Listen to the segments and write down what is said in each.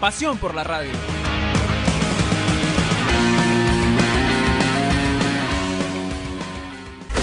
Pasión por la radio.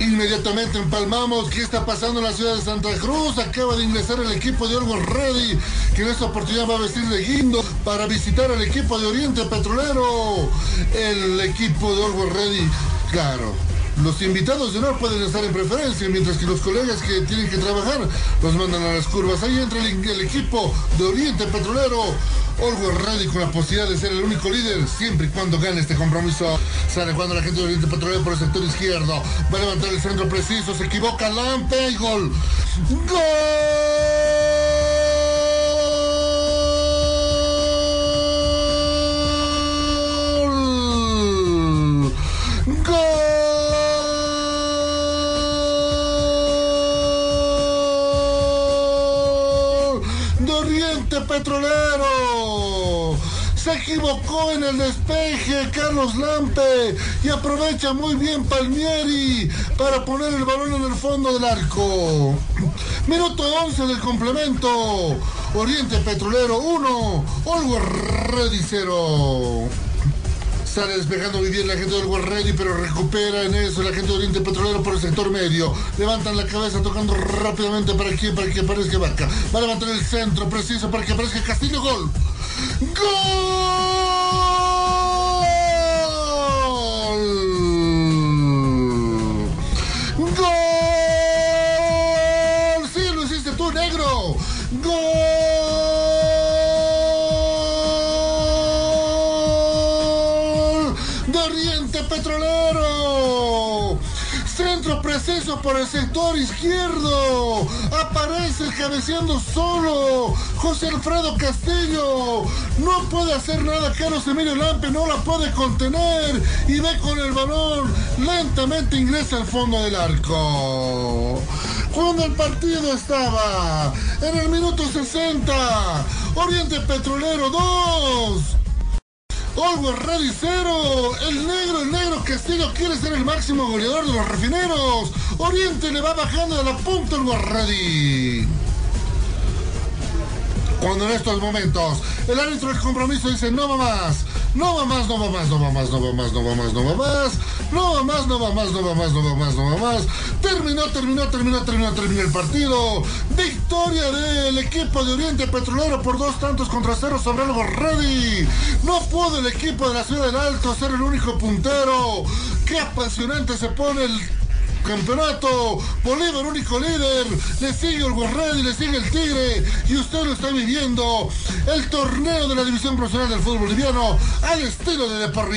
Inmediatamente empalmamos qué está pasando en la ciudad de Santa Cruz. Acaba de ingresar el equipo de Olgo Ready, que en esta oportunidad va a vestir de guindo para visitar al equipo de Oriente Petrolero. El equipo de Olgo Ready, claro. Los invitados de honor pueden estar en preferencia, mientras que los colegas que tienen que trabajar los mandan a las curvas. Ahí entra el, equipo de Oriente Petrolero. Olgo Ready con la posibilidad de ser el único líder siempre y cuando gane este compromiso. Sale cuando la gente de Oriente Petrolero por el sector izquierdo. Va a levantar el centro preciso. Se equivoca Lampe y gol. ¡Gol! Petrolero! Se equivocó en el despeje Carlos Lampe y aprovecha muy bien Palmieri para poner el balón en el fondo del arco. Minuto 11 del complemento. Oriente Petrolero 1, Olgo 0. Sale despejando muy bien la gente del Ready, pero recupera en eso la gente de Oriente Petrolero por el sector medio. Levantan la cabeza tocando rápidamente para que, para que aparezca Vaca. Va a levantar el centro preciso para que aparezca Castillo. Gol. ¡Gol! ¡Gol! ¡Sí, lo hiciste tú, negro! ¡Gol! Petrolero! Centro preciso por el sector izquierdo. Aparece cabeceando solo. José Alfredo Castillo. No puede hacer nada. Carlos Emilio Lampe no la puede contener. Y ve con el balón. Lentamente ingresa al fondo del arco. Cuando el partido estaba en el minuto 60. Oriente Petrolero 2. Always Ready cero. El negro, el negro Castillo quiere ser el máximo goleador de los refineros. Oriente le va bajando de la punta el Ready. Cuando en estos momentos el árbitro del compromiso dice no va más, no va más, no va más, no va más, no va más, no va más, no va más. No va más, no va más, no va más, no va más, no va más. Terminó, terminó, terminó, terminó, terminó el partido. Victoria del equipo de Oriente Petrolero por dos tantos contra cero sobre algo ready. No pudo el equipo de la Ciudad del Alto ser el único puntero. Qué apasionante se pone el campeonato. Bolívar, único líder. Le sigue el Guarredi, le sigue el Tigre. Y usted lo está viviendo. El torneo de la División Profesional del Fútbol Boliviano al estilo de de por.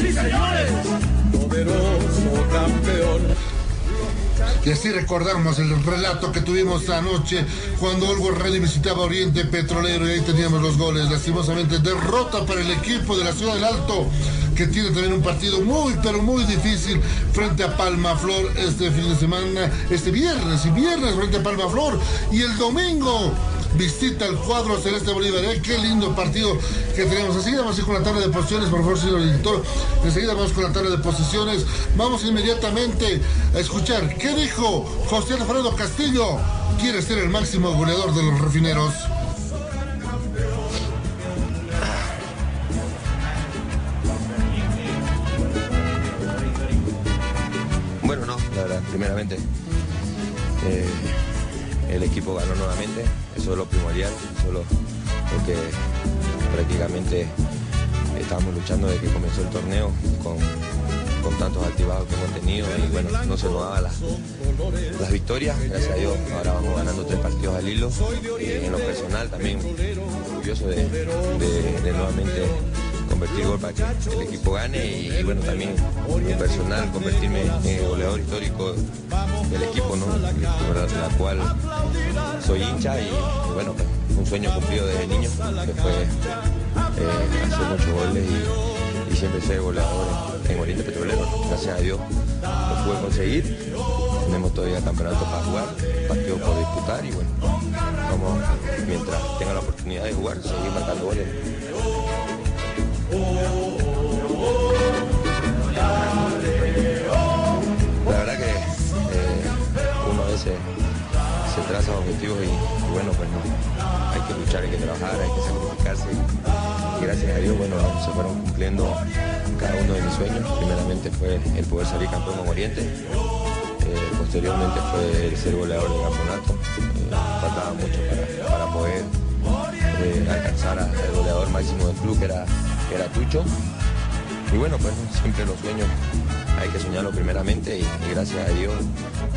Sí señores, poderoso campeón. Y así recordamos el relato que tuvimos anoche cuando Olgo Ready visitaba Oriente Petrolero y ahí teníamos los goles. Lastimosamente, derrota para el equipo de la Ciudad del Alto, que tiene también un partido muy, pero muy difícil frente a Palma Flor este fin de semana, este viernes y viernes frente a Palma Flor. Y el domingo visita el cuadro Celeste Bolívar. ¿eh? Qué lindo partido que tenemos. Enseguida vamos a ir con la tabla de posiciones, por favor, señor editor. Enseguida vamos con la tabla de posiciones. Vamos inmediatamente a escuchar qué dijo José Alfredo Castillo. Quiere ser el máximo goleador de los refineros. Bueno, no, la verdad, primeramente eh, el equipo ganó nuevamente, eso es lo primordial, eso es lo, lo que prácticamente estábamos luchando desde que comenzó el torneo con, tantos activados que hemos tenido y bueno, no se nos daban las, victorias, gracias a Dios ahora vamos ganando tres partidos al hilo. Eh, en lo personal también orgulloso de, nuevamente convertir gol para que el equipo gane y, y bueno también en lo personal convertirme en goleador histórico del equipo, ¿no? La, cual soy hincha y, bueno, pues, un sueño cumplido desde niño que fue eh, hacer muchos goles y, siempre ser goleador en, en Oriente Petrolero. Gracias a Dios lo pude conseguir. Tenemos todavía campeonato para jugar, partidos por disputar y bueno, vamos, mientras tenga la oportunidad de jugar, seguir marcando goles. Se traza objetivos y, bueno, pues no, hay que luchar, hay que trabajar, hay que sacrificarse. Y gracias a Dios, bueno, se fueron cumpliendo cada uno de mis sueños. Primeramente fue el poder salir campeón con Oriente. Eh, posteriormente fue el ser goleador del campeonato. Eh, faltaba mucho para, para poder eh, alcanzar al goleador máximo del club, que era, que era Tucho. Y bueno, pues siempre los sueños hay que soñarlo primeramente y, y gracias a Dios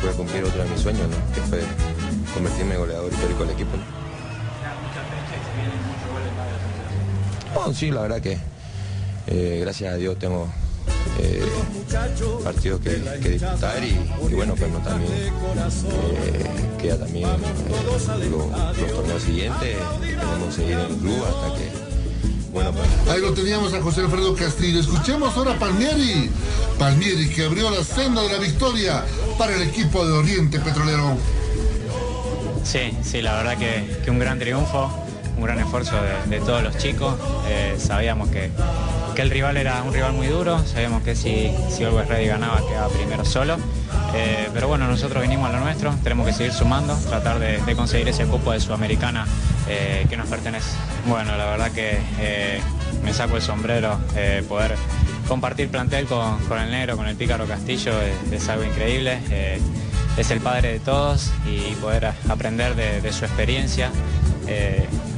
pude cumplir otro de mis sueños, ¿no? que fue convertirme en goleador histórico del equipo. No, sí, la verdad que eh, gracias a Dios tengo eh, partidos que, que disputar y, y bueno, pues no también eh, queda también lo- los torneos siguientes, que seguir en el club hasta que, bueno, pues Ahí lo teníamos a José Alfredo Castillo. Escuchemos ahora a Palmieri. Palmieri que abrió la senda de la victoria para el equipo de Oriente Petrolero. Sí, sí, la verdad que, que un gran triunfo, un gran esfuerzo de, de todos los chicos. Eh, sabíamos que, que el rival era un rival muy duro, sabíamos que si, si Always Ready ganaba quedaba primero solo. Eh, pero bueno, nosotros vinimos a lo nuestro, tenemos que seguir sumando, tratar de, conseguir ese cupo de Sudamericana eh, que nos pertenece. Bueno, la verdad que eh, me saco el sombrero, poder compartir plantel con, con el negro, con el pícaro Castillo, es, algo increíble. Es el padre de todos y poder aprender de, su experiencia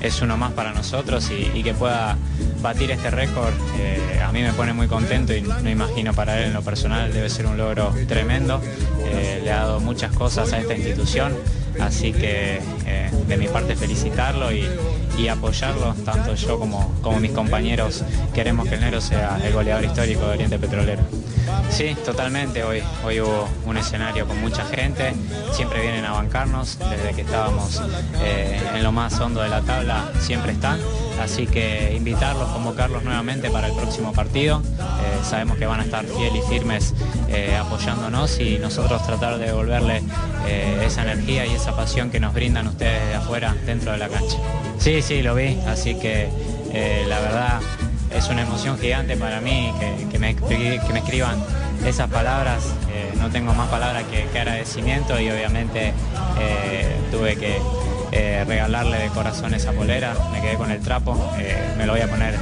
es uno más para nosotros y que pueda batir este récord eh, a mí me pone muy contento y no imagino para él en lo personal debe ser un logro tremendo. Eh, le ha dado muchas cosas a esta institución, así que eh, de mi parte felicitarlo y, apoyarlo, tanto yo como, mis compañeros queremos que el Negro sea el goleador histórico de Oriente Petrolero. Sí, totalmente. Hoy, hoy hubo un escenario con mucha gente. Siempre vienen a bancarnos. Desde que estábamos en lo más hondo de la tabla, siempre están. Así que invitarlos, convocarlos nuevamente para el próximo partido. Eh, sabemos que van a estar fiel y firmes eh, apoyándonos y nosotros tratar de devolverle eh, esa energía y esa pasión que nos brindan ustedes de afuera dentro de la cancha. Sí, sí, lo vi. Así que la verdad es una emoción gigante para mí que, me, escriban esas palabras. No tengo más palabras que, agradecimiento y obviamente tuve que eh, regalarle de corazón esa polera. Me quedé con el trapo. Eh, me lo voy a poner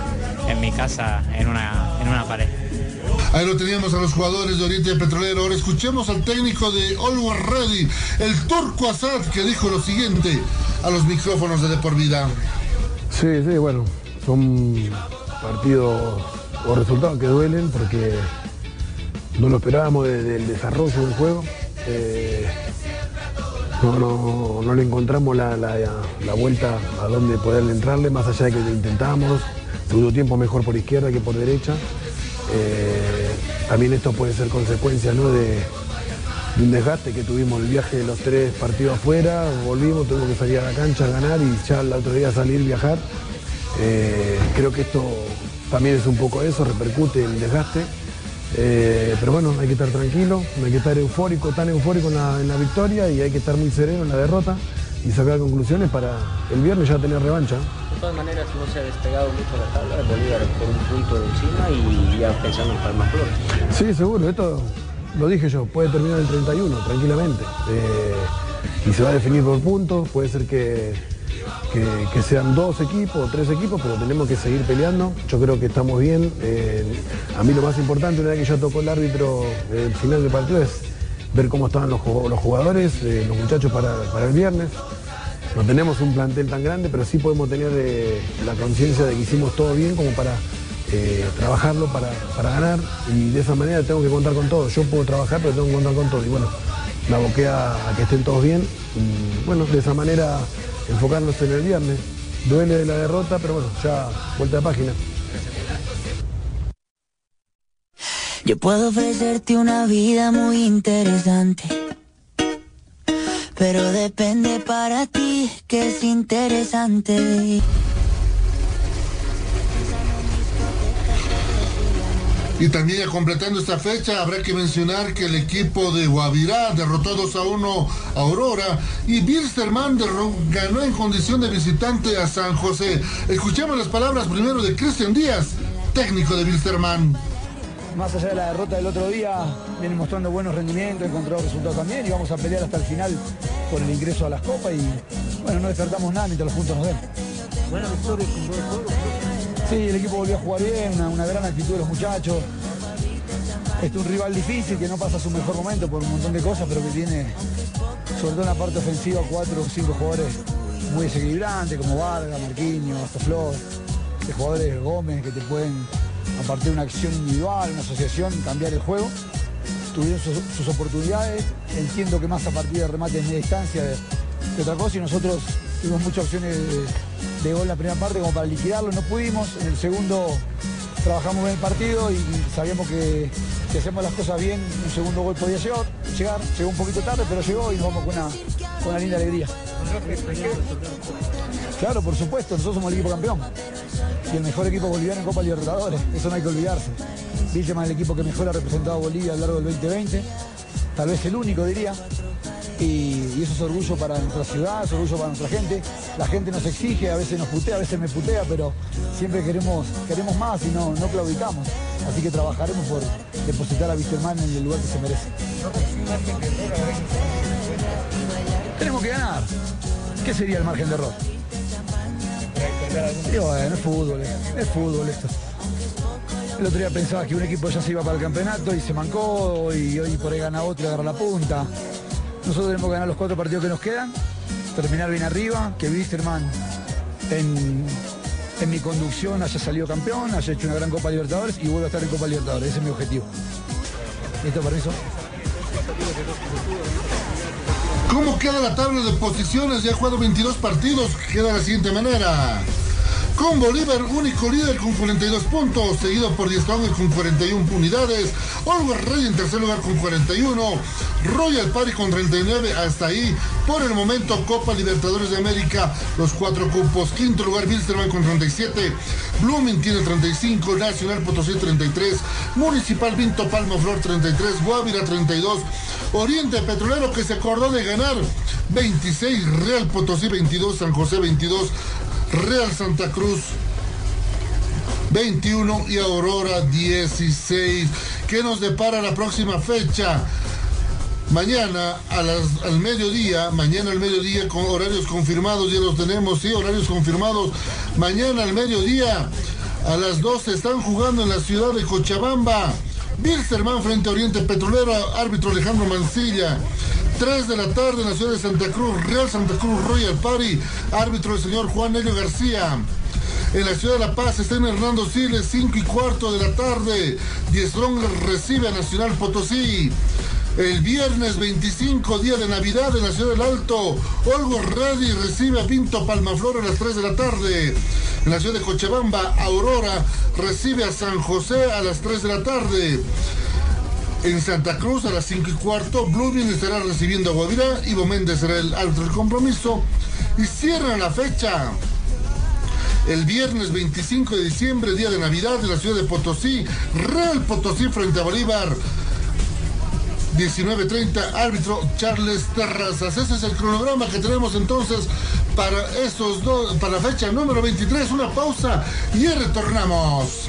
en mi casa en una, en una pared. Ahí lo teníamos a los jugadores de Oriente Petrolero. Ahora escuchemos al técnico de Always Ready, el turco Asad, que dijo lo siguiente a los micrófonos de De Por Vida. Sí, sí, bueno, son partidos o resultados que duelen porque no lo esperábamos de- del desarrollo del juego. Eh, no, no- no le encontramos la, la- la vuelta a donde poder entrarle, más allá de que lo intentamos. Segundo tiempo mejor por izquierda que por derecha. Eh, también esto puede ser consecuencia ¿no? de, de un desgaste que tuvimos el viaje de los tres partidos afuera, volvimos, tuvimos que salir a la cancha a ganar y ya el otro día salir, viajar. Eh, creo que esto también es un poco eso, repercute en el desgaste. Eh, pero bueno, hay que estar tranquilo, no hay que estar eufórico, tan eufórico en la, en la victoria y hay que estar muy sereno en la derrota y sacar conclusiones para el viernes ya tener revancha. De todas maneras, no se ha despegado mucho la tabla, Bolívar por un punto de encima y ya pensando en Palma Flor. Sí, seguro, esto lo dije yo, puede terminar el 31 tranquilamente. Eh, y se va a definir por puntos, puede ser que, que- sean dos equipos o tres equipos, pero tenemos que seguir peleando. Yo creo que estamos bien. Eh, a mí lo más importante, una vez que ya tocó el árbitro eh, el final del partido, es ver cómo estaban los, jug- los jugadores, eh, los muchachos para, el viernes. No tenemos un plantel tan grande, pero sí podemos tener la conciencia de que hicimos todo bien como para trabajarlo para, para ganar y de esa manera tengo que contar con todo. Yo puedo trabajar, pero tengo que contar con todo. Y bueno, me aboqué a, a que estén todos bien y bueno, de esa manera enfocarnos en el viernes. Duele de la derrota, pero bueno, ya vuelta de página. Yo puedo ofrecerte una vida muy interesante. Pero depende para ti que es interesante. Y también ya completando esta fecha, habrá que mencionar que el equipo de Guavirá derrotó 2 a 1 a Aurora y Bilsterman ganó en condición de visitante a San José. Escuchemos las palabras primero de Cristian Díaz, técnico de Bilsterman. Más allá de la derrota del otro día, viene mostrando buenos rendimientos, encontró resultados también y vamos a pelear hasta el final por el ingreso a las copas y bueno, no despertamos nada mientras los puntos nos den. Sí, el equipo volvió a jugar bien, una, gran actitud de los muchachos. Este es un rival difícil que no pasa su mejor momento por un montón de cosas, pero que tiene, sobre todo en la parte ofensiva, cuatro o cinco jugadores muy desequilibrantes, como Vargas, Marquinhos, Astoflor, de jugadores Gómez que te pueden, a partir de una acción individual, una asociación, cambiar el juego. Tuvieron sus, sus oportunidades, entiendo que más a partir de remates de media distancia de, de otra cosa y nosotros tuvimos muchas opciones de, gol en la primera parte como para liquidarlo, no pudimos, en el segundo trabajamos bien el partido y, sabíamos que si hacemos las cosas bien, un segundo gol podía llegar, llegar, llegó un poquito tarde, pero llegó y nos vamos con una, con una linda alegría. Claro, por supuesto, nosotros somos el equipo campeón y el mejor equipo boliviano en Copa Libertadores, eso no hay que olvidarse. Vilcheman es el equipo que mejor ha representado a Bolivia a lo largo del 2020, tal vez el único diría, y, eso es orgullo para nuestra ciudad, es orgullo para nuestra gente. La gente nos exige, a veces nos putea, a veces me putea, pero siempre queremos, queremos más y no, no claudicamos. Así que trabajaremos por depositar a Wisterman en el lugar que se merece. Tenemos que ganar. ¿Qué sería el margen de error? Y bueno, es fútbol, es fútbol esto. El otro día pensaba que un equipo ya se iba para el campeonato y se mancó y hoy por ahí gana otro y agarra la punta. Nosotros tenemos que ganar los cuatro partidos que nos quedan, terminar bien arriba, que Wisterman en, en mi conducción haya salido campeón, haya hecho una gran Copa Libertadores y vuelva a estar en Copa Libertadores. Ese es mi objetivo. ¿Listo, permiso? ¿Cómo queda la tabla de posiciones? Ya ha jugado 22 partidos. Queda de la siguiente manera. Con Bolívar, único líder con 42 puntos, seguido por Diez con 41 unidades. Oliver Rey en tercer lugar con 41. Royal Party con 39. Hasta ahí, por el momento, Copa Libertadores de América, los cuatro cupos. Quinto lugar, Bilsterman con 37. Blooming tiene 35. Nacional Potosí 33. Municipal Vinto Palma Flor 33. Guavira 32. Oriente Petrolero que se acordó de ganar 26. Real Potosí 22. San José 22. Real Santa Cruz 21 y Aurora 16. ¿Qué nos depara la próxima fecha? Mañana al mediodía, mañana al mediodía con horarios confirmados, ya los tenemos, sí, horarios confirmados. Mañana al mediodía a las 12 están jugando en la ciudad de Cochabamba. Bilsterman frente a Oriente Petrolero, árbitro Alejandro Mancilla. 3 de la tarde en la ciudad de Santa Cruz, Real Santa Cruz Royal Party, árbitro el señor Juan Helio García. En la ciudad de La Paz está Hernando Siles, 5 y cuarto de la tarde. Diestrón recibe a Nacional Potosí. El viernes 25, día de Navidad, en la ciudad del Alto, Olgo Radi recibe a Pinto Palmaflor a las 3 de la tarde. En la ciudad de Cochabamba, Aurora recibe a San José a las 3 de la tarde. En Santa Cruz a las 5 y cuarto, Blooming estará recibiendo a Guavirá, Ivo Méndez será el árbitro del compromiso. Y cierran la fecha. El viernes 25 de diciembre, día de Navidad, en la ciudad de Potosí, Real Potosí frente a Bolívar. 19.30, árbitro Charles Terrazas. Ese es el cronograma que tenemos entonces para estos dos, para la fecha número 23. Una pausa y retornamos.